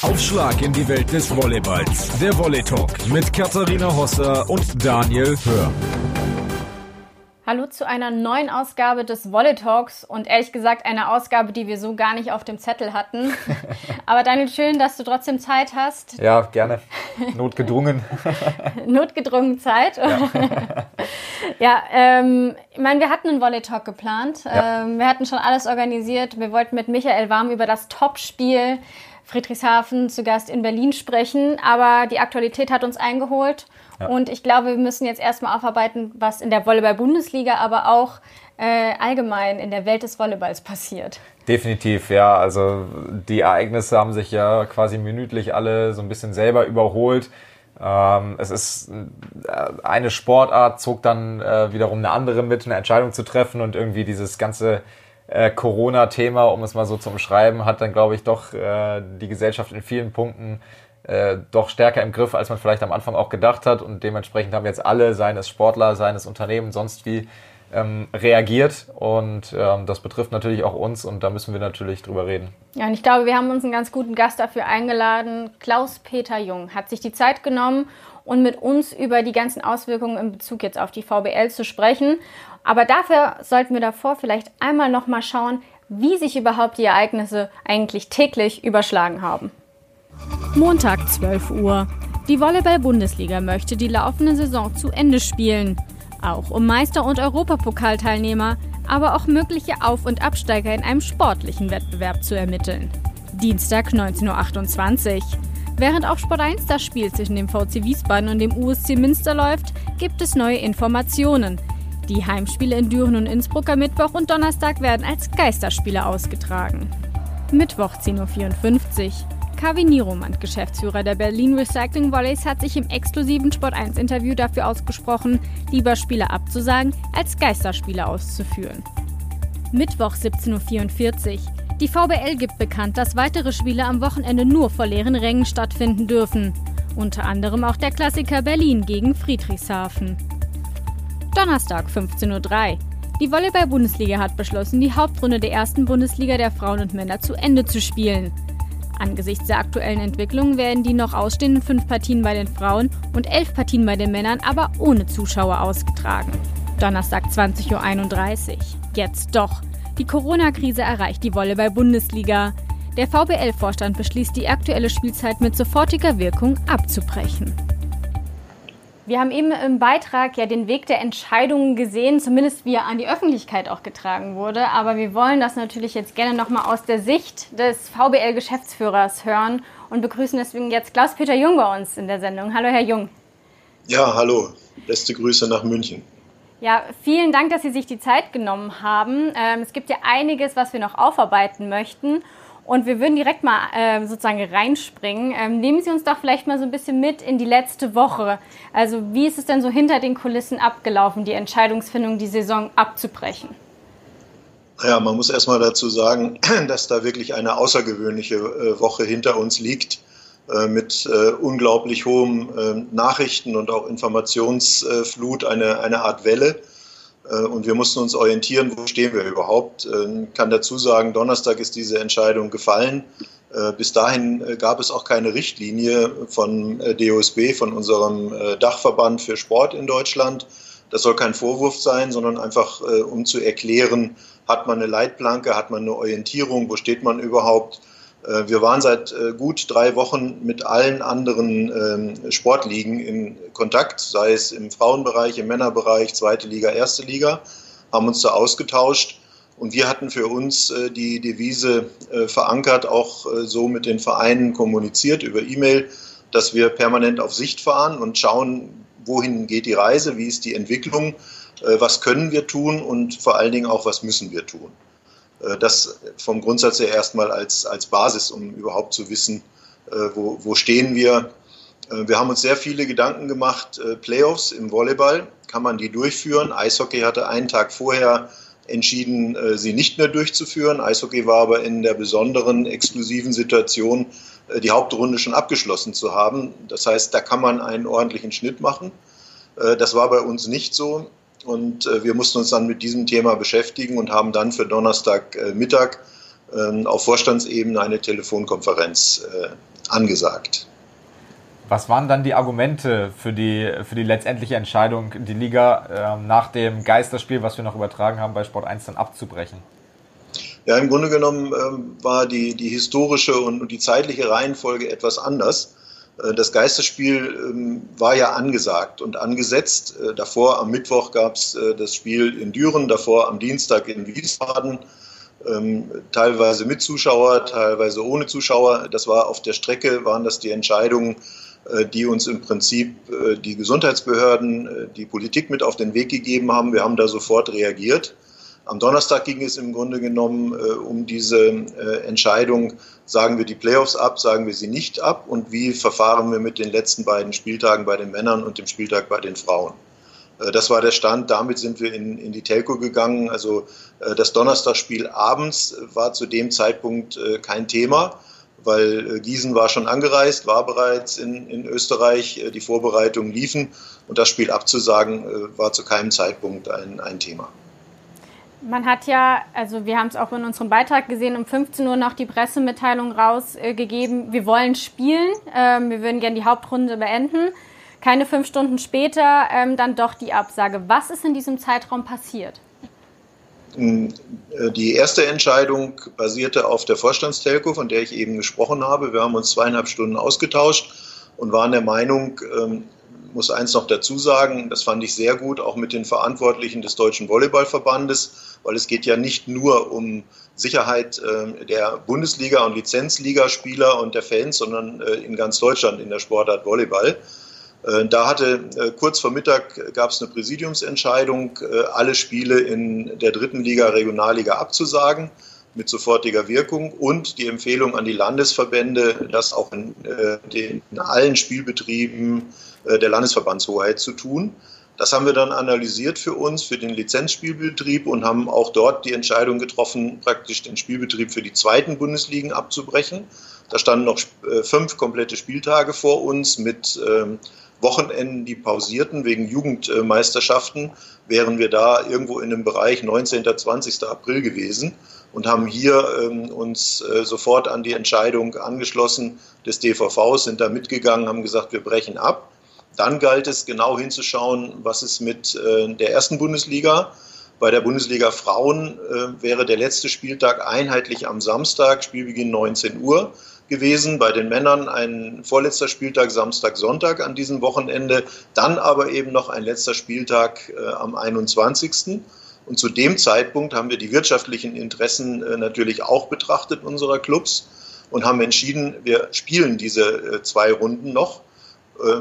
Aufschlag in die Welt des Volleyballs. Der Volley Talk mit Katharina Hosser und Daniel Hör. Hallo zu einer neuen Ausgabe des Volley Talks und ehrlich gesagt eine Ausgabe, die wir so gar nicht auf dem Zettel hatten. Aber Daniel, schön, dass du trotzdem Zeit hast. Ja, gerne. Notgedrungen. Notgedrungen Zeit. Ja, ja ähm, ich meine, wir hatten einen Volley Talk geplant. Ja. Ähm, wir hatten schon alles organisiert. Wir wollten mit Michael Warm über das Topspiel Friedrichshafen zu Gast in Berlin sprechen, aber die Aktualität hat uns eingeholt und ich glaube, wir müssen jetzt erstmal aufarbeiten, was in der Volleyball-Bundesliga, aber auch äh, allgemein in der Welt des Volleyballs passiert. Definitiv, ja. Also die Ereignisse haben sich ja quasi minütlich alle so ein bisschen selber überholt. Ähm, es ist äh, eine Sportart, zog dann äh, wiederum eine andere mit, eine Entscheidung zu treffen und irgendwie dieses ganze äh, Corona-Thema, um es mal so zu umschreiben, hat dann, glaube ich, doch äh, die Gesellschaft in vielen Punkten äh, doch stärker im Griff, als man vielleicht am Anfang auch gedacht hat. Und dementsprechend haben jetzt alle, seien es Sportler, seien es Unternehmen, sonst wie, ähm, reagiert. Und ähm, das betrifft natürlich auch uns und da müssen wir natürlich drüber reden. Ja, und ich glaube, wir haben uns einen ganz guten Gast dafür eingeladen. Klaus-Peter Jung hat sich die Zeit genommen und mit uns über die ganzen Auswirkungen in Bezug jetzt auf die VBL zu sprechen. Aber dafür sollten wir davor vielleicht einmal nochmal schauen, wie sich überhaupt die Ereignisse eigentlich täglich überschlagen haben. Montag 12 Uhr. Die Volleyball-Bundesliga möchte die laufende Saison zu Ende spielen. Auch um Meister- und Europapokalteilnehmer, aber auch mögliche Auf- und Absteiger in einem sportlichen Wettbewerb zu ermitteln. Dienstag 19.28 Uhr. Während auf Sport 1 das Spiel zwischen dem VC Wiesbaden und dem USC Münster läuft, gibt es neue Informationen. Die Heimspiele in Düren und Innsbruck am Mittwoch und Donnerstag werden als Geisterspiele ausgetragen. Mittwoch 10.54 Uhr. Kavi Nieromand, Geschäftsführer der Berlin Recycling Volleys, hat sich im exklusiven Sport 1 Interview dafür ausgesprochen, lieber Spiele abzusagen, als Geisterspiele auszuführen. Mittwoch 17.44 Uhr. Die VBL gibt bekannt, dass weitere Spiele am Wochenende nur vor leeren Rängen stattfinden dürfen. Unter anderem auch der Klassiker Berlin gegen Friedrichshafen. Donnerstag 15.03 Uhr. Die Volleyball-Bundesliga hat beschlossen, die Hauptrunde der ersten Bundesliga der Frauen und Männer zu Ende zu spielen. Angesichts der aktuellen Entwicklung werden die noch ausstehenden fünf Partien bei den Frauen und elf Partien bei den Männern aber ohne Zuschauer ausgetragen. Donnerstag 20.31 Uhr. Jetzt doch. Die Corona-Krise erreicht die Volleyball-Bundesliga. Der VBL-Vorstand beschließt, die aktuelle Spielzeit mit sofortiger Wirkung abzubrechen. Wir haben eben im Beitrag ja den Weg der Entscheidungen gesehen, zumindest wie er an die Öffentlichkeit auch getragen wurde. Aber wir wollen das natürlich jetzt gerne nochmal aus der Sicht des VBL-Geschäftsführers hören und begrüßen deswegen jetzt Klaus-Peter Jung bei uns in der Sendung. Hallo, Herr Jung. Ja, hallo. Beste Grüße nach München. Ja, vielen Dank, dass Sie sich die Zeit genommen haben. Ähm, es gibt ja einiges, was wir noch aufarbeiten möchten. Und wir würden direkt mal äh, sozusagen reinspringen. Ähm, nehmen Sie uns doch vielleicht mal so ein bisschen mit in die letzte Woche. Also wie ist es denn so hinter den Kulissen abgelaufen, die Entscheidungsfindung, die Saison abzubrechen? Ja, man muss erstmal dazu sagen, dass da wirklich eine außergewöhnliche äh, Woche hinter uns liegt äh, mit äh, unglaublich hohem äh, Nachrichten und auch Informationsflut, eine, eine Art Welle und wir mussten uns orientieren, wo stehen wir überhaupt. Ich äh, kann dazu sagen, Donnerstag ist diese Entscheidung gefallen. Äh, bis dahin gab es auch keine Richtlinie von DOSB, von unserem Dachverband für Sport in Deutschland. Das soll kein Vorwurf sein, sondern einfach, um zu erklären, hat man eine Leitplanke, hat man eine Orientierung, wo steht man überhaupt äh, wir waren seit äh, gut drei Wochen mit allen anderen ähm, Sportligen in Kontakt, sei es im Frauenbereich, im Männerbereich, zweite Liga, erste Liga, haben uns da ausgetauscht. Und wir hatten für uns äh, die Devise verankert, auch so mit den Vereinen kommuniziert über E-Mail, dass wir permanent auf Sicht fahren und schauen, wohin geht die Reise, wie ist die Entwicklung, was können wir tun und vor allen Dingen auch, was müssen wir tun. Äh, das vom Grundsatz her erstmal als, als Basis, um überhaupt zu wissen, äh, wo, wo stehen wir. Äh, wir haben uns sehr viele Gedanken gemacht. Playoffs im Volleyball, kann man die durchführen? Eishockey hatte einen Tag vorher entschieden, sie nicht mehr durchzuführen. Eishockey war aber in der besonderen, exklusiven Situation, die Hauptrunde schon abgeschlossen zu haben. Das heißt, da kann man einen ordentlichen Schnitt machen. Das war bei uns nicht so. Und äh, wir mussten uns dann mit diesem Thema beschäftigen und haben dann für Donnerstag äh, Mittag äh, auf Vorstandsebene eine Telefonkonferenz äh, angesagt. Was waren dann die Argumente für die, für die letztendliche Entscheidung, die Liga äh, nach dem Geisterspiel, was wir noch übertragen haben, bei Sport 1 dann abzubrechen? Ja, im Grunde genommen ähm, war die, die historische und, und, die zeitliche Reihenfolge etwas anders. Äh, das Geisterspiel ähm, war ja angesagt und angesetzt. Äh, davor am Mittwoch gab es äh, das Spiel in Düren, davor am Dienstag in Wiesbaden. Ähm, teilweise mit Zuschauer, teilweise ohne Zuschauer. Das war auf der Strecke, waren das die Entscheidungen, die uns im Prinzip die Gesundheitsbehörden, die Politik mit auf den Weg gegeben haben. Wir haben da sofort reagiert. Am Donnerstag ging es im Grunde genommen um diese Entscheidung, sagen wir die Playoffs ab, sagen wir sie nicht ab und wie verfahren wir mit den letzten beiden Spieltagen bei den Männern und dem Spieltag bei den Frauen. Das war der Stand. Damit sind wir in, in die Telco gegangen. Also das Donnerstagspiel abends war zu dem Zeitpunkt kein Thema weil äh, Gießen war schon angereist, war bereits in, in Österreich, äh, die Vorbereitungen liefen und das Spiel abzusagen äh, war zu keinem Zeitpunkt ein, ein Thema. Man hat ja, also wir haben es auch in unserem Beitrag gesehen, um 15 Uhr noch die Pressemitteilung rausgegeben, wir wollen spielen, ähm, wir würden gerne die Hauptrunde beenden. Keine fünf Stunden später ähm, dann doch die Absage. Was ist in diesem Zeitraum passiert? Äh, die erste Entscheidung basierte auf der Vorstandstelco, von der ich eben gesprochen habe. Wir haben uns zweieinhalb Stunden ausgetauscht und waren der Meinung, ähm, muss eins noch dazu sagen, das fand ich sehr gut, auch mit den Verantwortlichen des Deutschen Volleyballverbandes, weil es geht ja nicht nur um Sicherheit ähm, der Bundesliga- und Lizenzligaspieler und der Fans, sondern äh, in ganz Deutschland in der Sportart Volleyball. Äh, da hatte äh, kurz vor Mittag gab es eine Präsidiumsentscheidung, äh, alle Spiele in der dritten Liga, Regionalliga abzusagen mit sofortiger Wirkung und die Empfehlung an die Landesverbände, das auch in, in allen Spielbetrieben der Landesverbandshoheit zu tun. Das haben wir dann analysiert für uns, für den Lizenzspielbetrieb und haben auch dort die Entscheidung getroffen, praktisch den Spielbetrieb für die zweiten Bundesligen abzubrechen. Da standen noch fünf komplette Spieltage vor uns mit ähm, Wochenenden, die pausierten wegen Jugendmeisterschaften, wären wir da irgendwo in dem Bereich 19. 20. April gewesen und haben hier ähm, uns äh, sofort an die Entscheidung angeschlossen des DVVs, sind da mitgegangen, haben gesagt, wir brechen ab. Dann galt es genau hinzuschauen, was ist mit äh, der ersten Bundesliga. Bei der Bundesliga Frauen äh, wäre der letzte Spieltag einheitlich am Samstag, Spielbeginn 19 Uhr gewesen. Bei den Männern ein vorletzter Spieltag Samstag, Sonntag an diesem Wochenende. Dann aber eben noch ein letzter Spieltag äh, am 21. Und zu dem Zeitpunkt haben wir die wirtschaftlichen Interessen äh, natürlich auch betrachtet unserer Clubs und haben entschieden, wir spielen diese äh, zwei Runden noch,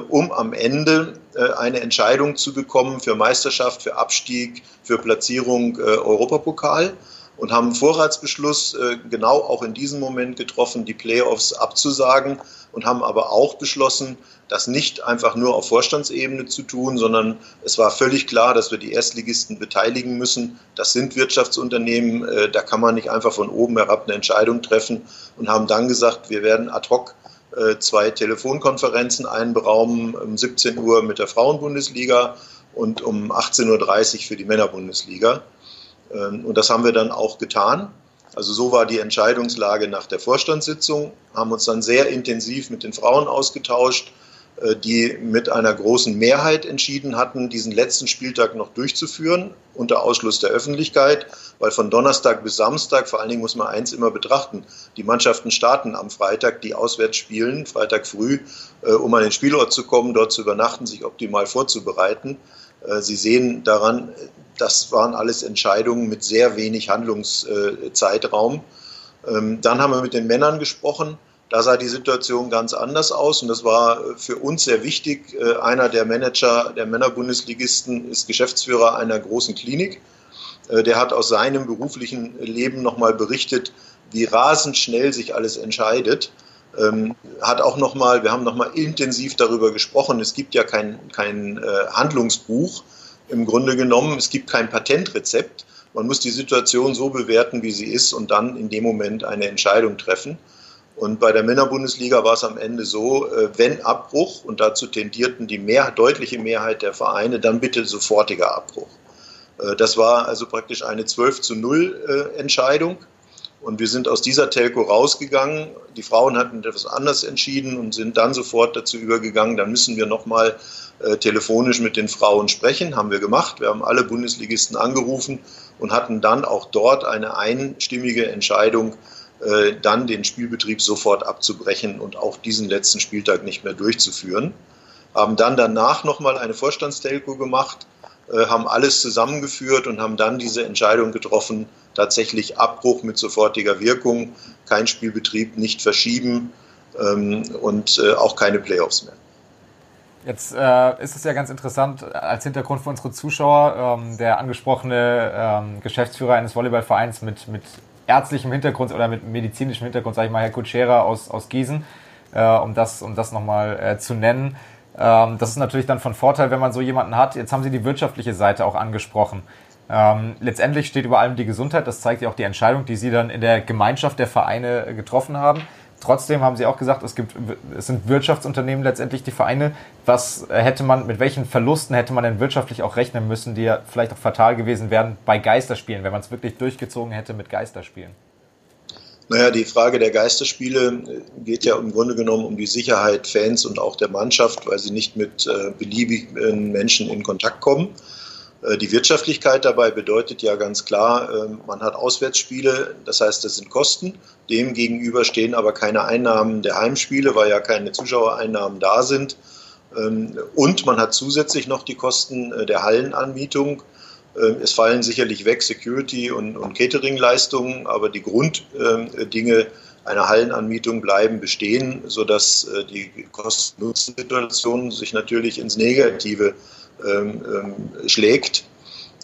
um am Ende äh, eine Entscheidung zu bekommen für Meisterschaft, für Abstieg, für Platzierung äh, Europapokal und haben Vorratsbeschluss äh, genau auch in diesem Moment getroffen, die Playoffs abzusagen und haben aber auch beschlossen, das nicht einfach nur auf Vorstandsebene zu tun, sondern es war völlig klar, dass wir die Erstligisten beteiligen müssen. Das sind Wirtschaftsunternehmen, äh, da kann man nicht einfach von oben herab eine Entscheidung treffen und haben dann gesagt, wir werden ad hoc äh, zwei Telefonkonferenzen einberaumen, um 17 Uhr mit der Frauenbundesliga und um 18.30 Uhr für die Männerbundesliga. Ähm, und das haben wir dann auch getan. Also so war die Entscheidungslage nach der Vorstandssitzung, haben uns dann sehr intensiv mit den Frauen ausgetauscht, äh, die mit einer großen Mehrheit entschieden hatten, diesen letzten Spieltag noch durchzuführen, unter Ausschluss der Öffentlichkeit, weil von Donnerstag bis Samstag, vor allen Dingen muss man eins immer betrachten, die Mannschaften starten am Freitag, die auswärts spielen, Freitag früh, äh, um an den Spielort zu kommen, dort zu übernachten, sich optimal vorzubereiten. Äh, Sie sehen daran, das waren alles Entscheidungen mit sehr wenig Handlungszeitraum. Ähm, dann haben wir mit den Männern gesprochen. Da sah die Situation ganz anders aus und das war für uns sehr wichtig. Äh, einer der Manager der Männerbundesligisten ist Geschäftsführer einer großen Klinik. Äh, der hat aus seinem beruflichen Leben nochmal berichtet, wie rasend schnell sich alles entscheidet. Ähm, hat auch nochmal, wir haben nochmal intensiv darüber gesprochen. Es gibt ja kein, kein äh, Handlungsbuch im Grunde genommen. Es gibt kein Patentrezept. Man muss die Situation so bewerten, wie sie ist und dann in dem Moment eine Entscheidung treffen. Und bei der Männerbundesliga war es am Ende so, äh, wenn Abbruch, und dazu tendierten die mehr, deutliche Mehrheit der Vereine, dann bitte sofortiger Abbruch. Äh, das war also praktisch eine 12 zu 0 äh, Entscheidung. Und wir sind aus dieser Telco rausgegangen. Die Frauen hatten etwas anders entschieden und sind dann sofort dazu übergegangen, dann müssen wir nochmal telefonisch mit den Frauen sprechen. Haben wir gemacht. Wir haben alle Bundesligisten angerufen und hatten dann auch dort eine einstimmige Entscheidung, äh, dann den Spielbetrieb sofort abzubrechen und auch diesen letzten Spieltag nicht mehr durchzuführen. Haben dann danach nochmal eine Vorstandstelco gemacht, äh, haben alles zusammengeführt und haben dann diese Entscheidung getroffen, tatsächlich Abbruch mit sofortiger Wirkung, kein Spielbetrieb, nicht verschieben ähm, und äh, auch keine Playoffs mehr. Jetzt äh, ist es ja ganz interessant als Hintergrund für unsere Zuschauer, ähm, der angesprochene ähm, Geschäftsführer eines Volleyballvereins mit, mit ärztlichem Hintergrund oder mit medizinischem Hintergrund, sage ich mal, Herr Kutschera aus, aus Gießen, äh, um das, um das nochmal äh, zu nennen. Ähm, das ist natürlich dann von Vorteil, wenn man so jemanden hat. Jetzt haben Sie die wirtschaftliche Seite auch angesprochen. Ähm, letztendlich steht über allem die Gesundheit. Das zeigt ja auch die Entscheidung, die Sie dann in der Gemeinschaft der Vereine getroffen haben. Trotzdem haben Sie auch gesagt, es gibt, es sind Wirtschaftsunternehmen letztendlich die Vereine. Was hätte man, mit welchen Verlusten hätte man denn wirtschaftlich auch rechnen müssen, die ja vielleicht auch fatal gewesen wären bei Geisterspielen, wenn man es wirklich durchgezogen hätte mit Geisterspielen? Naja, die Frage der Geisterspiele geht ja im Grunde genommen um die Sicherheit Fans und auch der Mannschaft, weil sie nicht mit äh, beliebigen Menschen in Kontakt kommen. Äh, die Wirtschaftlichkeit dabei bedeutet ja ganz klar, äh, man hat Auswärtsspiele, das heißt, das sind Kosten. Demgegenüber stehen aber keine Einnahmen der Heimspiele, weil ja keine Zuschauereinnahmen da sind. Ähm, und man hat zusätzlich noch die Kosten der Hallenanmietung ähm, es fallen sicherlich weg Security- und, und Catering-Leistungen, aber die Grunddinge einer Hallenanmietung bleiben bestehen, sodass äh, die Kosten-Nutzen-Situation sich natürlich ins Negative ähm, ähm, schlägt.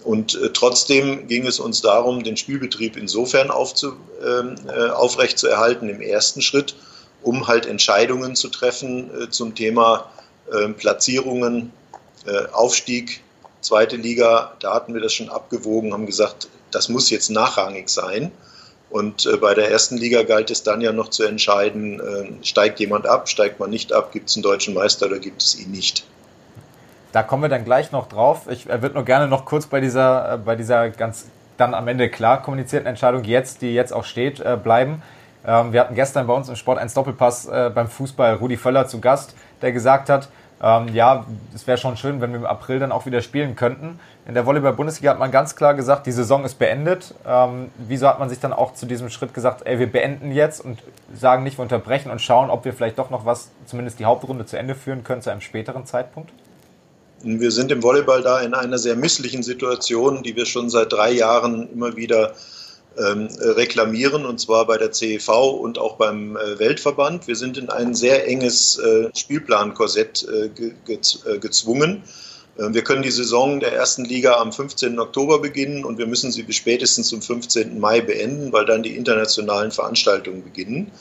Und äh, trotzdem ging es uns darum, den Spielbetrieb insofern aufzu, äh, aufrechtzuerhalten im ersten Schritt, um halt Entscheidungen zu treffen zum Thema Platzierungen, Aufstieg, zweite Liga, da hatten wir das schon abgewogen, haben gesagt, das muss jetzt nachrangig sein. Und äh, bei der ersten Liga galt es dann ja noch zu entscheiden, äh, steigt jemand ab, steigt man nicht ab, gibt es einen deutschen Meister oder gibt es ihn nicht. Da kommen wir dann gleich noch drauf. Ich würde nur gerne noch kurz bei dieser, äh, bei dieser ganz dann am Ende klar kommunizierten Entscheidung jetzt, die jetzt auch steht, äh, bleiben. Ähm, wir hatten gestern bei uns im Sport 1 Doppelpass äh, beim Fußball Rudi Völler zu Gast, der gesagt hat, ähm, ja, es wäre schon schön, wenn wir im April dann auch wieder spielen könnten. In der Volleyball-Bundesliga hat man ganz klar gesagt, die Saison ist beendet. Ähm, wieso hat man sich dann auch zu diesem Schritt gesagt, ey, wir beenden jetzt und sagen nicht, wir unterbrechen und schauen, ob wir vielleicht doch noch was, zumindest die Hauptrunde zu Ende führen können zu einem späteren Zeitpunkt? Wir sind im Volleyball da in einer sehr misslichen Situation, die wir schon seit drei Jahren immer wieder ähm, reklamieren, und zwar bei der CEV und auch beim äh, Weltverband. Wir sind in ein sehr enges äh, Spielplankorsett äh, gezwungen. Ähm, wir können die Saison der ersten Liga am 15. Oktober beginnen und wir müssen sie bis spätestens zum 15. Mai beenden, weil dann die internationalen Veranstaltungen beginnen.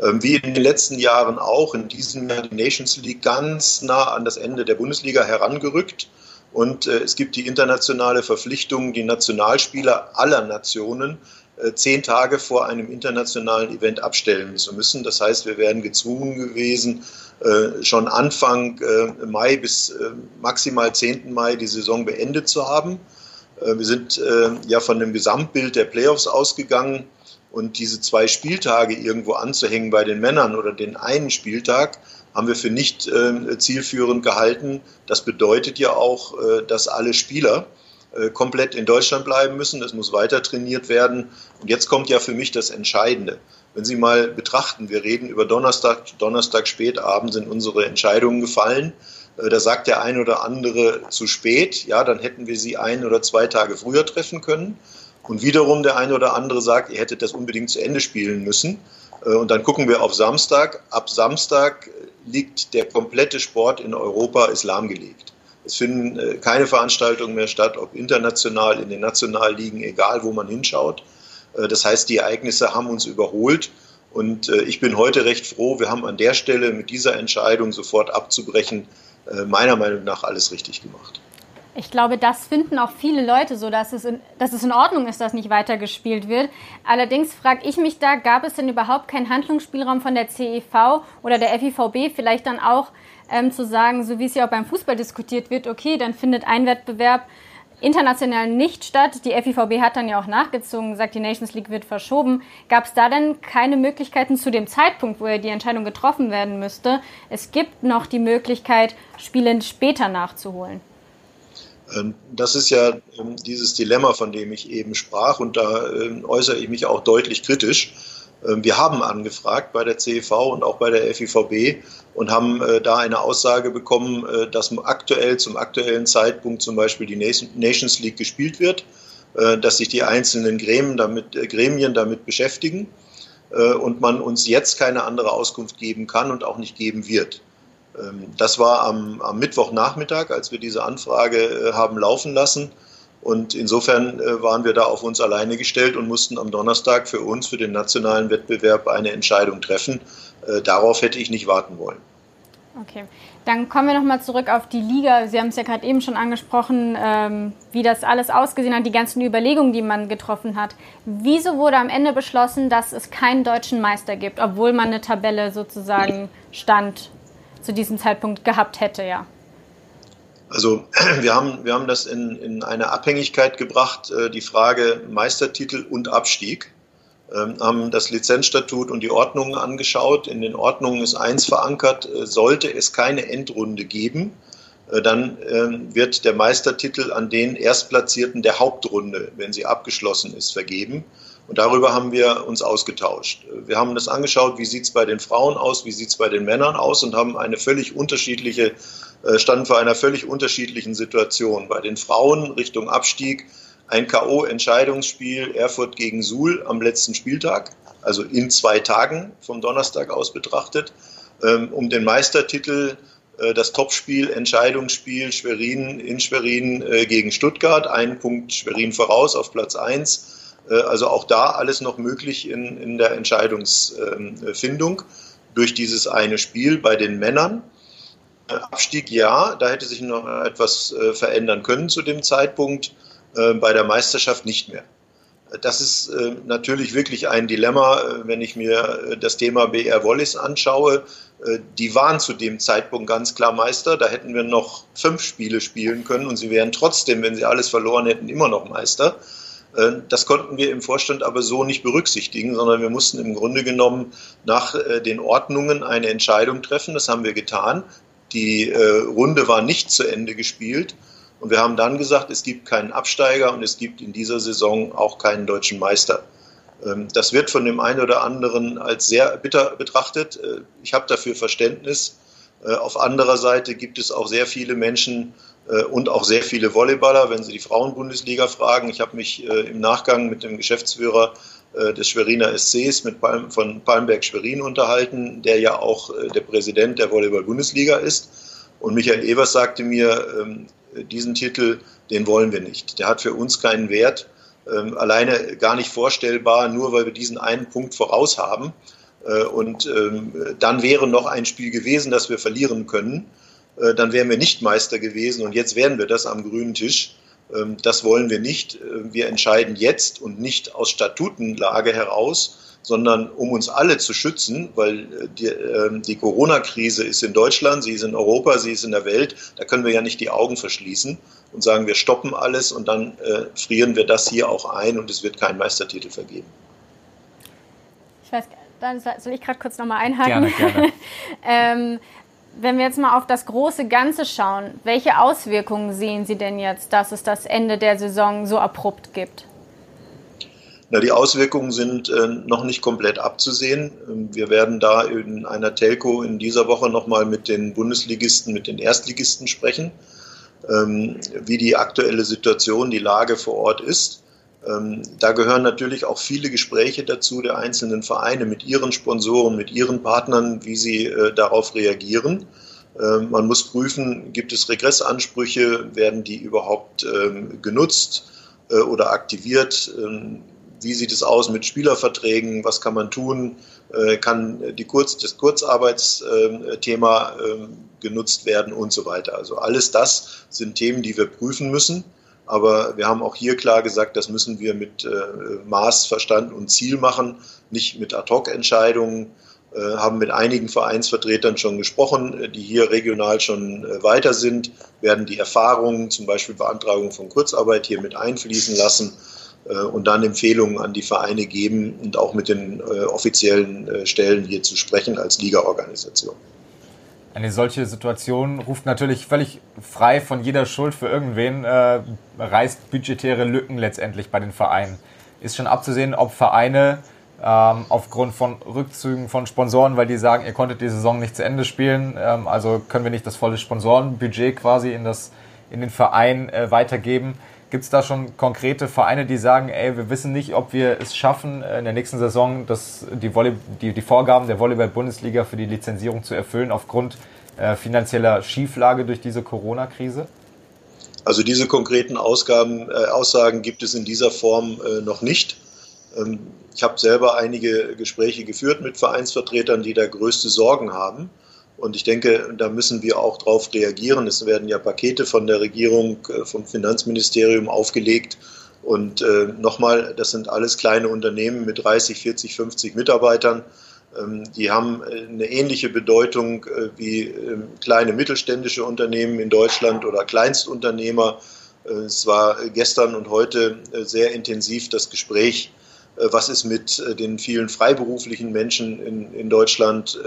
Ähm, wie in den letzten Jahren auch, in diesem Jahr die Nations League ganz nah an das Ende der Bundesliga herangerückt. Und äh, es gibt die internationale Verpflichtung, die Nationalspieler aller Nationen äh, zehn Tage vor einem internationalen Event abstellen zu müssen. Das heißt, wir werden gezwungen gewesen, äh, schon Anfang Mai bis maximal 10. Mai die Saison beendet zu haben. Wir sind ja von dem Gesamtbild der Playoffs ausgegangen und diese zwei Spieltage irgendwo anzuhängen bei den Männern oder den einen Spieltag haben wir für nicht äh, zielführend gehalten. Das bedeutet ja auch, äh, dass alle Spieler äh, komplett in Deutschland bleiben müssen. Das muss weiter trainiert werden. Und jetzt kommt ja für mich das Entscheidende. Wenn Sie mal betrachten, wir reden über Donnerstag, Donnerstag spätabend sind unsere Entscheidungen gefallen. Äh, da sagt der ein oder andere zu spät. Ja, dann hätten wir sie ein oder zwei Tage früher treffen können. Und wiederum der eine oder andere sagt, ihr hättet das unbedingt zu Ende spielen müssen. Äh, und dann gucken wir auf Samstag. Ab Samstag liegt der komplette Sport in Europa ist lahmgelegt. Es finden äh, keine Veranstaltungen mehr statt, ob international, in den Nationalligen, egal wo man hinschaut. Äh, das heißt, die Ereignisse haben uns überholt. Und ich bin heute recht froh, wir haben an der Stelle mit dieser Entscheidung sofort abzubrechen, meiner Meinung nach alles richtig gemacht. Ich glaube, das finden auch viele Leute so, dass es in, dass es in Ordnung ist, dass nicht weitergespielt wird. Allerdings frage ich mich da, gab es denn überhaupt keinen Handlungsspielraum von der CEV oder der FIVB vielleicht dann auch ähm, zu sagen, so wie es ja auch beim Fußball diskutiert wird, okay, dann findet ein Wettbewerb international nicht statt. Die FIVB hat dann ja auch nachgezogen, gesagt, die Nations League wird verschoben. Gab es da denn keine Möglichkeiten zu dem Zeitpunkt, wo ja die Entscheidung getroffen werden müsste? Es gibt noch die Möglichkeit, Spiele später nachzuholen. Ähm, das ist ja ähm, dieses Dilemma, von dem ich eben sprach, und da ähm, äußere ich mich auch deutlich kritisch. Wir haben angefragt bei der CEV und auch bei der FIVB und haben äh, da eine Aussage bekommen, äh, dass aktuell zum aktuellen Zeitpunkt zum Beispiel die Nations League gespielt wird, äh, dass sich die einzelnen Gremien damit, Gremien damit beschäftigen und man uns jetzt keine andere Auskunft geben kann und auch nicht geben wird. Ähm, das war am, am Mittwochnachmittag, als wir diese Anfrage äh, haben laufen lassen. Und insofern äh, waren wir da auf uns alleine gestellt und mussten am Donnerstag für uns, für den nationalen Wettbewerb, eine Entscheidung treffen. Äh, darauf hätte ich nicht warten wollen. Okay, dann kommen wir nochmal zurück auf die Liga. Sie haben es ja gerade eben schon angesprochen, ähm, wie das alles ausgesehen hat, die ganzen Überlegungen, die man getroffen hat. Wieso wurde am Ende beschlossen, dass es keinen deutschen Meister gibt, obwohl man eine Tabelle sozusagen stand zu diesem Zeitpunkt gehabt hätte, ja? Also wir haben, wir haben das in, in eine Abhängigkeit gebracht, äh, die Frage Meistertitel und Abstieg, ähm, haben das Lizenzstatut und die Ordnungen angeschaut. In den Ordnungen ist eins verankert, äh, sollte es keine Endrunde geben, äh, dann ähm, wird der Meistertitel an den Erstplatzierten der Hauptrunde, wenn sie abgeschlossen ist, vergeben. Und darüber haben wir uns ausgetauscht. Wir haben das angeschaut, wie sieht es bei den Frauen aus, wie sieht es bei den Männern aus und haben eine völlig unterschiedliche, äh, standen vor einer völlig unterschiedlichen Situation. Bei den Frauen Richtung Abstieg ein K.O.-Entscheidungsspiel Erfurt gegen Suhl am letzten Spieltag, also in zwei Tagen vom Donnerstag aus betrachtet, ähm, um den Meistertitel äh, das Topspiel, Entscheidungsspiel Schwerin in Schwerin äh, gegen Stuttgart, einen Punkt Schwerin voraus auf Platz 1 äh, also auch da alles noch möglich in, in der Entscheidungsfindung durch dieses eine Spiel bei den Männern. Äh, Abstieg ja, da hätte sich noch etwas äh, verändern können zu dem Zeitpunkt, bei der Meisterschaft nicht mehr. Das ist natürlich wirklich ein Dilemma, wenn ich mir das Thema BR Wallis anschaue. Die waren zu dem Zeitpunkt ganz klar Meister. Da hätten wir noch fünf Spiele spielen können und sie wären trotzdem, wenn sie alles verloren hätten, immer noch Meister. Äh, das konnten wir im Vorstand aber so nicht berücksichtigen, sondern wir mussten im Grunde genommen nach äh, den Ordnungen eine Entscheidung treffen. Das haben wir getan. Die äh, Runde war nicht zu Ende gespielt. Und wir haben dann gesagt, es gibt keinen Absteiger und es gibt in dieser Saison auch keinen deutschen Meister. Ähm, das wird von dem einen oder anderen als sehr bitter betrachtet. Ich habe dafür Verständnis. Auf anderer Seite gibt es auch sehr viele Menschen, und auch sehr viele Volleyballer, wenn Sie die Frauenbundesliga fragen. Ich habe mich äh, im Nachgang mit dem Geschäftsführer äh, des Schweriner SCs mit Palm, von Palmberg Schwerin unterhalten, der ja auch der Präsident der Volleyball-Bundesliga ist. Und Michael Evers sagte mir, ähm, diesen Titel, den wollen wir nicht. Der hat für uns keinen Wert. Ähm, alleine gar nicht vorstellbar, nur weil wir diesen einen Punkt voraus haben. Und ähm, dann wäre noch ein Spiel gewesen, das wir verlieren können. Äh, dann wären wir nicht Meister gewesen und jetzt wären wir das am grünen Tisch. Ähm, das wollen wir nicht. Äh, wir entscheiden jetzt und nicht aus Statutenlage heraus, sondern um uns alle zu schützen, weil äh, die, ähm, die Corona-Krise ist in Deutschland, sie ist in Europa, sie ist in der Welt. Da können wir ja nicht die Augen verschließen und sagen, wir stoppen alles und dann äh, frieren wir das hier auch ein und es wird keinen Meistertitel vergeben. Ich weiß, dann soll ich gerade kurz nochmal einhaken. Gerne, gerne. ähm, wenn wir jetzt mal auf das große Ganze schauen, welche Auswirkungen sehen Sie denn jetzt, dass es das Ende der Saison so abrupt gibt? Na, die Auswirkungen sind äh, noch nicht komplett abzusehen. Ähm, wir werden da in einer Telco in dieser Woche nochmal mit den Bundesligisten, mit den Erstligisten sprechen, ähm, wie die aktuelle Situation, die Lage vor Ort ist. Ähm, da gehören natürlich auch viele Gespräche dazu der einzelnen Vereine mit ihren Sponsoren, mit ihren Partnern, wie sie äh, darauf reagieren. Ähm, man muss prüfen, gibt es Regressansprüche, werden die überhaupt ähm, genutzt äh, oder aktiviert? wie sieht es aus mit Spielerverträgen? Was kann man tun? Äh, kann die Kurz-, das Kurzarbeitsthema genutzt werden und so weiter? Also alles das sind Themen, die wir prüfen müssen. Aber wir haben auch hier klar gesagt, das müssen wir mit äh, Maß, Verstand und Ziel machen, nicht mit Ad-Hoc-Entscheidungen. äh, haben mit einigen Vereinsvertretern schon gesprochen, die hier regional schon weiter sind, werden die Erfahrungen, zum Beispiel Beantragung von Kurzarbeit, hier mit einfließen lassen und dann Empfehlungen an die Vereine geben und auch mit den offiziellen Stellen hier zu sprechen als Ligaorganisation. Eine solche Situation ruft natürlich völlig frei von jeder Schuld für irgendwen, äh, reißt budgetäre Lücken letztendlich bei den Vereinen. Ist schon abzusehen, ob Vereine ähm, aufgrund von Rückzügen von Sponsoren, weil die sagen, ihr konntet die Saison nicht zu Ende spielen, ähm, also können wir nicht das volle Sponsorenbudget quasi in, das, in den Verein äh, weitergeben. Gibt es da schon konkrete Vereine, die sagen, ey, wir wissen nicht, ob wir es schaffen, äh, in der nächsten Saison das, die, Volley die, die Vorgaben der Volleyball-Bundesliga für die Lizenzierung zu erfüllen aufgrund äh, finanzieller Schieflage durch diese Corona-Krise? Also diese konkreten Ausgaben, äh, Aussagen gibt es in dieser Form äh, noch nicht. Ähm, ich habe selber einige Gespräche geführt mit Vereinsvertretern, die da größte Sorgen haben. Und ich denke, da müssen wir auch darauf reagieren. Es werden ja Pakete von der Regierung, äh, vom Finanzministerium aufgelegt. Und äh, nochmal, das sind alles kleine Unternehmen mit 30, 40, 50 Mitarbeitern. Ähm, die haben äh, eine ähnliche Bedeutung äh, wie ähm, kleine mittelständische Unternehmen in Deutschland oder Kleinstunternehmer. Äh, es war gestern und heute sehr intensiv das Gespräch, was ist mit den vielen freiberuflichen Menschen in, in Deutschland,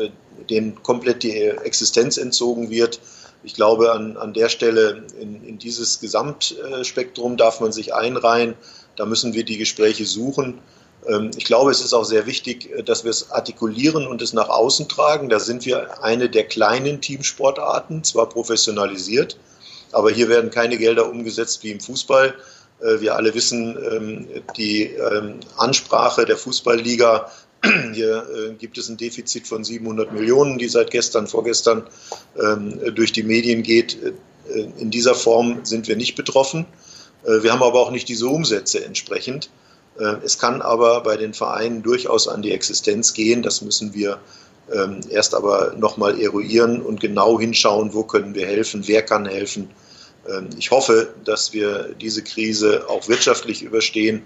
denen komplett die Existenz entzogen wird. Ich glaube, an, an der Stelle in, in dieses Gesamtspektrum darf man sich einreihen. Da müssen wir die Gespräche suchen. Ähm, ich glaube, es ist auch sehr wichtig, äh, dass wir es artikulieren und es nach außen tragen. Da sind wir eine der kleinen Teamsportarten, zwar professionalisiert, aber hier werden keine Gelder umgesetzt wie im Fußball. Äh, wir alle wissen, ähm, die ähm, Ansprache der Fußballliga, hier äh, gibt es ein Defizit von 700 Millionen, die seit gestern, vorgestern durch die Medien geht. In dieser Form sind wir nicht betroffen. Wir haben aber auch nicht diese Umsätze entsprechend. Äh, es kann aber bei den Vereinen durchaus an die Existenz gehen. Das müssen wir ähm, erst aber nochmal eruieren und genau hinschauen, wo können wir helfen, wer kann helfen. Ähm, ich hoffe, dass wir diese Krise auch wirtschaftlich überstehen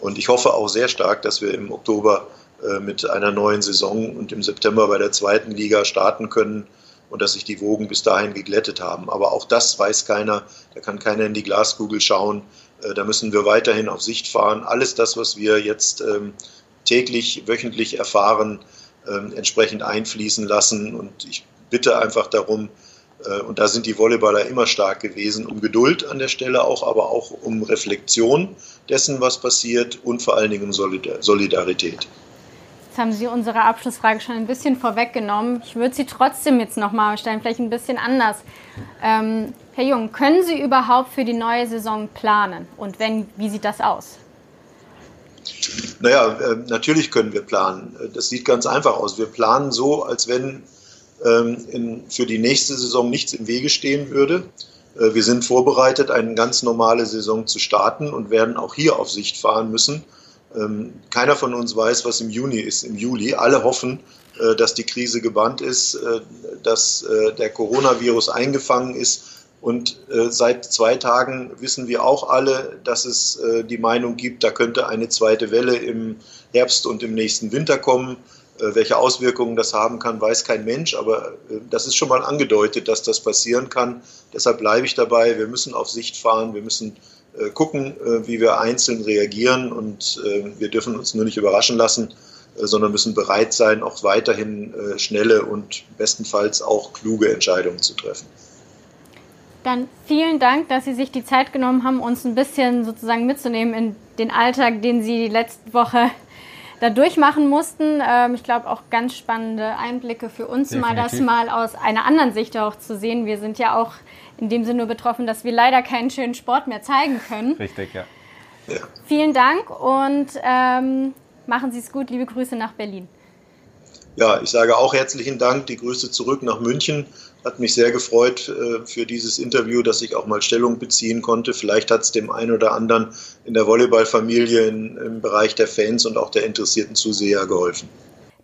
und ich hoffe auch sehr stark, dass wir im Oktober äh, mit einer neuen Saison und im September bei der zweiten Liga starten können und dass sich die Wogen bis dahin geglättet haben. Aber auch das weiß keiner, da kann keiner in die Glaskugel schauen. Äh, da müssen wir weiterhin auf Sicht fahren. Alles das, was wir jetzt ähm, täglich, wöchentlich erfahren, ähm, entsprechend einfließen lassen. Und ich bitte einfach darum, und da sind die Volleyballer immer stark gewesen, um Geduld an der Stelle auch, aber auch um Reflexion dessen, was passiert und vor allen Dingen um Solidarität. Jetzt haben Sie unsere Abschlussfrage schon ein bisschen vorweggenommen. Ich würde sie trotzdem jetzt nochmal stellen, vielleicht ein bisschen anders. Ähm, Herr Jung, können Sie überhaupt für die neue Saison planen? Und wenn, wie sieht das aus? Naja, äh, natürlich können wir planen. Das sieht ganz einfach aus. Wir planen so, als wenn in, für die nächste Saison nichts im Wege stehen würde. Äh, wir sind vorbereitet, eine ganz normale Saison zu starten und werden auch hier auf Sicht fahren müssen. Ähm, keiner von uns weiß, was im Juni ist, im Juli. Alle hoffen, äh, dass die Krise gebannt ist, äh, dass der Coronavirus eingefangen ist und seit zwei Tagen wissen wir auch alle, dass es die Meinung gibt, da könnte eine zweite Welle im Herbst und im nächsten Winter kommen. Äh, welche Auswirkungen das haben kann, weiß kein Mensch, aber äh, das ist schon mal angedeutet, dass das passieren kann. Deshalb bleibe ich dabei. Wir müssen auf Sicht fahren, wir müssen äh, gucken, wie wir einzeln reagieren und wir dürfen uns nur nicht überraschen lassen, sondern müssen bereit sein, auch weiterhin schnelle und bestenfalls auch kluge Entscheidungen zu treffen. Dann vielen Dank, dass Sie sich die Zeit genommen haben, uns ein bisschen sozusagen mitzunehmen in den Alltag, den Sie die letzte Woche da durchmachen mussten. Ähm, ich glaube auch ganz spannende Einblicke für uns, Definitiv. mal das mal aus einer anderen Sicht auch zu sehen. Wir sind ja auch in dem Sinne betroffen, dass wir leider keinen schönen Sport mehr zeigen können. Richtig, ja. ja. Vielen Dank und ähm, machen Sie es gut. Liebe Grüße nach Berlin. Ja, ich sage auch herzlichen Dank. Die Grüße zurück nach München. Hat mich sehr gefreut äh, für dieses Interview, dass ich auch mal Stellung beziehen konnte. Vielleicht hat es dem einen oder anderen in der Volleyballfamilie im Bereich der Fans und auch der interessierten Zuseher geholfen.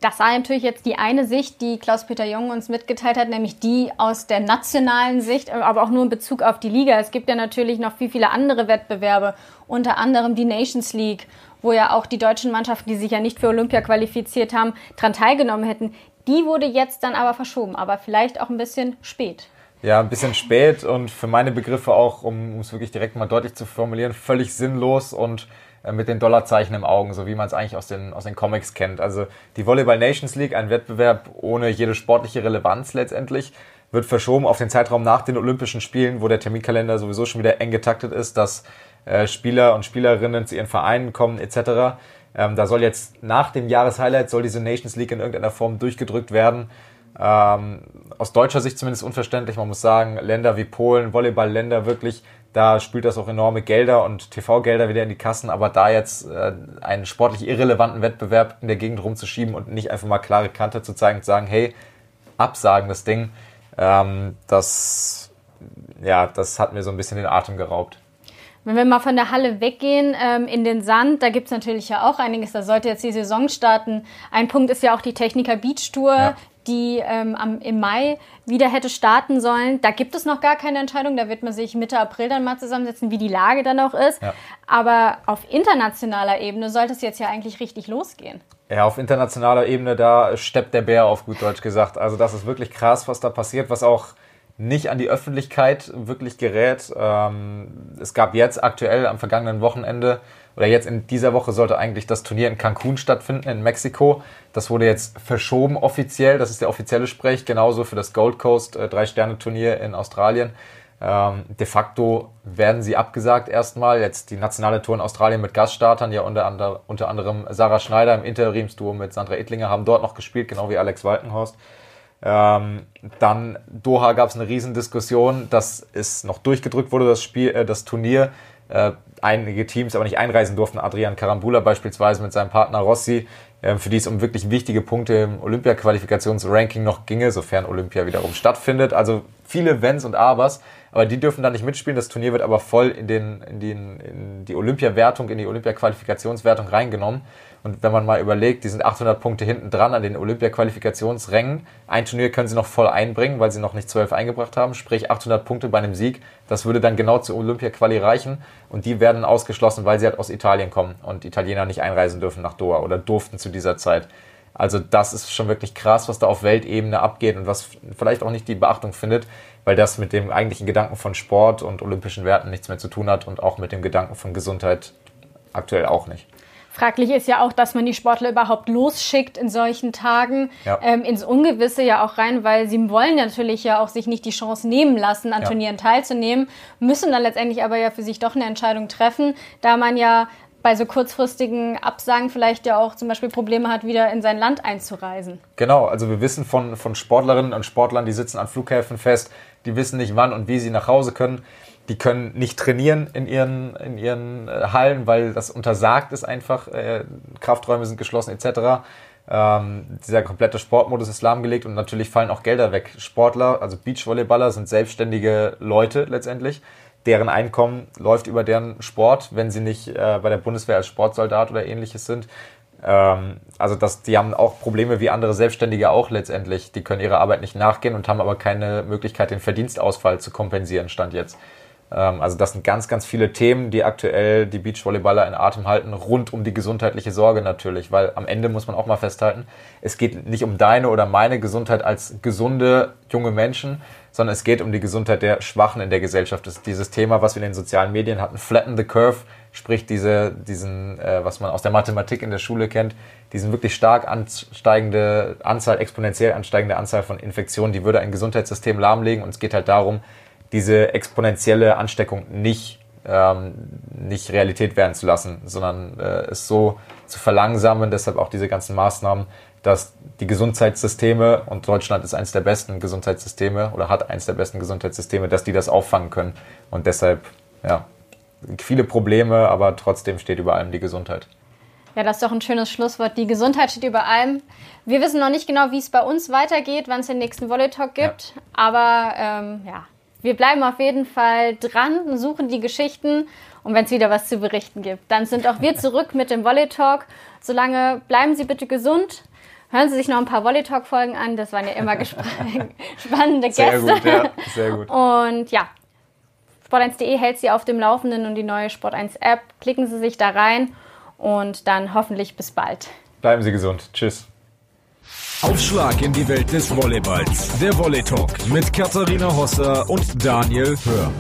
Das war natürlich jetzt die eine Sicht, die Klaus-Peter Jung uns mitgeteilt hat, nämlich die aus der nationalen Sicht, aber auch nur in Bezug auf die Liga. Es gibt ja natürlich noch viel, viele andere Wettbewerbe, unter anderem die Nations League, wo ja auch die deutschen Mannschaften, die sich ja nicht für Olympia qualifiziert haben, daran teilgenommen hätten. Die wurde jetzt dann aber verschoben, aber vielleicht auch ein bisschen spät. Ja, ein bisschen spät und für meine Begriffe auch, um es wirklich direkt mal deutlich zu formulieren, völlig sinnlos und äh, mit den Dollarzeichen im Augen, so wie man es eigentlich aus den, aus den Comics kennt. Also die Volleyball Nations League, ein Wettbewerb ohne jede sportliche Relevanz letztendlich, wird verschoben auf den Zeitraum nach den Olympischen Spielen, wo der Terminkalender sowieso schon wieder eng getaktet ist, dass äh, Spieler und Spielerinnen zu ihren Vereinen kommen etc. Ähm, da soll jetzt nach dem Jahreshighlight soll diese Nations League in irgendeiner Form durchgedrückt werden. Ähm, aus deutscher Sicht zumindest unverständlich. Man muss sagen, Länder wie Polen, Volleyball-Länder wirklich, da spült das auch enorme Gelder und TV-Gelder wieder in die Kassen. Aber da jetzt äh, einen sportlich irrelevanten Wettbewerb in der Gegend rumzuschieben und nicht einfach mal klare Kante zu zeigen und sagen, hey, absagen das Ding, ähm, das, ja, das hat mir so ein bisschen den Atem geraubt. Wenn wir mal von der Halle weggehen ähm, in den Sand, da gibt es natürlich ja auch einiges. Da sollte jetzt die Saison starten. Ein Punkt ist ja auch die Techniker Beach Tour, ja die ähm, am, im Mai wieder hätte starten sollen. Da gibt es noch gar keine Entscheidung. Da wird man sich Mitte April dann mal zusammensetzen, wie die Lage dann auch ist. Ja. Aber auf internationaler Ebene sollte es jetzt ja eigentlich richtig losgehen. Ja, auf internationaler Ebene, da steppt der Bär auf gut Deutsch gesagt. Also das ist wirklich krass, was da passiert, was auch nicht an die Öffentlichkeit wirklich gerät. Ähm, es gab jetzt aktuell am vergangenen Wochenende oder jetzt in dieser Woche sollte eigentlich das Turnier in Cancun stattfinden, in Mexiko. Das wurde jetzt verschoben offiziell, das ist der offizielle Sprech, genauso für das Gold Coast äh, Drei-Sterne-Turnier in Australien. Ähm, de facto werden sie abgesagt erstmal. Jetzt die nationale Tour in Australien mit Gaststartern, ja unter, ander, unter anderem Sarah Schneider im Interimsduo mit Sandra Ettlinger haben dort noch gespielt, genau wie Alex Walkenhorst. Ähm, dann Doha gab es eine Riesendiskussion, dass es noch durchgedrückt wurde, das Spiel, äh, das Turnier. Äh, einige Teams aber nicht einreisen durften. Adrian Karambula beispielsweise mit seinem Partner Rossi, äh, für die es um wirklich wichtige Punkte im Olympia-Qualifikationsranking noch ginge, sofern Olympia wiederum stattfindet. Also viele Wenns und Abers, aber die dürfen da nicht mitspielen. Das Turnier wird aber voll in, den, in, den, in die Olympia-Wertung, in die Olympia-Qualifikationswertung reingenommen. Und wenn man mal überlegt, die sind 800 Punkte hinten dran an den Olympia-Qualifikationsrängen. Ein Turnier können sie noch voll einbringen, weil sie noch nicht 12 eingebracht haben. Sprich 800 Punkte bei einem Sieg. Das würde dann genau zur Olympia-Quali reichen. Und die werden ausgeschlossen, weil sie halt aus Italien kommen und Italiener nicht einreisen dürfen nach Doha oder durften zu dieser Zeit. Also das ist schon wirklich krass, was da auf Weltebene abgeht und was vielleicht auch nicht die Beachtung findet, weil das mit dem eigentlichen Gedanken von Sport und olympischen Werten nichts mehr zu tun hat und auch mit dem Gedanken von Gesundheit aktuell auch nicht. Fraglich ist ja auch, dass man die Sportler überhaupt losschickt in solchen Tagen, ja. ähm, ins Ungewisse ja auch rein, weil sie wollen natürlich ja auch sich nicht die Chance nehmen lassen, an ja. Turnieren teilzunehmen, müssen dann letztendlich aber ja für sich doch eine Entscheidung treffen, da man ja bei so kurzfristigen Absagen vielleicht ja auch zum Beispiel Probleme hat, wieder in sein Land einzureisen. Genau, also wir wissen von, von Sportlerinnen und Sportlern, die sitzen an Flughäfen fest, die wissen nicht, wann und wie sie nach Hause können die können nicht trainieren in ihren, in ihren äh, Hallen, weil das untersagt ist einfach. Äh, Krafträume sind geschlossen etc. Ähm, dieser komplette Sportmodus ist lahmgelegt und natürlich fallen auch Gelder weg. Sportler, also Beachvolleyballer, sind selbstständige Leute letztendlich. Deren Einkommen läuft über deren Sport, wenn sie nicht äh, bei der Bundeswehr als Sportsoldat oder ähnliches sind. Ähm, also das, die haben auch Probleme wie andere Selbstständige auch letztendlich. Die können ihrer Arbeit nicht nachgehen und haben aber keine Möglichkeit, den Verdienstausfall zu kompensieren, stand jetzt. Ähm, also das sind ganz, ganz viele Themen, die aktuell die Beachvolleyballer in Atem halten, rund um die gesundheitliche Sorge natürlich, weil am Ende muss man auch mal festhalten, es geht nicht um deine oder meine Gesundheit als gesunde junge Menschen, sondern es geht um die Gesundheit der Schwachen in der Gesellschaft. Das ist dieses Thema, was wir in den sozialen Medien hatten, flatten the curve, sprich diese, diesen, äh, was man aus der Mathematik in der Schule kennt, diesen wirklich stark ansteigende Anzahl, exponentiell ansteigende Anzahl von Infektionen, die würde ein Gesundheitssystem lahmlegen und es geht halt darum, diese exponentielle Ansteckung nicht, ähm, nicht Realität werden zu lassen, sondern äh, es so zu verlangsamen, deshalb auch diese ganzen Maßnahmen, dass die Gesundheitssysteme, und Deutschland ist eines der besten Gesundheitssysteme oder hat eines der besten Gesundheitssysteme, dass die das auffangen können. Und deshalb, ja, viele Probleme, aber trotzdem steht über allem die Gesundheit. Ja, das ist doch ein schönes Schlusswort. Die Gesundheit steht über allem. Wir wissen noch nicht genau, wie es bei uns weitergeht, wann es den nächsten Volley Talk gibt. Ja. Aber ähm, ja, wir bleiben auf jeden Fall dran, suchen die Geschichten und wenn es wieder was zu berichten gibt, dann sind auch wir zurück mit dem Volley Talk. Solange bleiben Sie bitte gesund. Hören Sie sich noch ein paar Volley Talk Folgen an. Das waren ja immer spannende Gäste. Sehr gut, ja. Sehr gut. Und ja, sport1.de hält Sie auf dem Laufenden und die neue Sport1 App. Klicken Sie sich da rein und dann hoffentlich bis bald. Bleiben Sie gesund. Tschüss. Aufschlag in die Welt des Volleyballs. Der Volley Talk mit Katharina Hosser und Daniel Hör.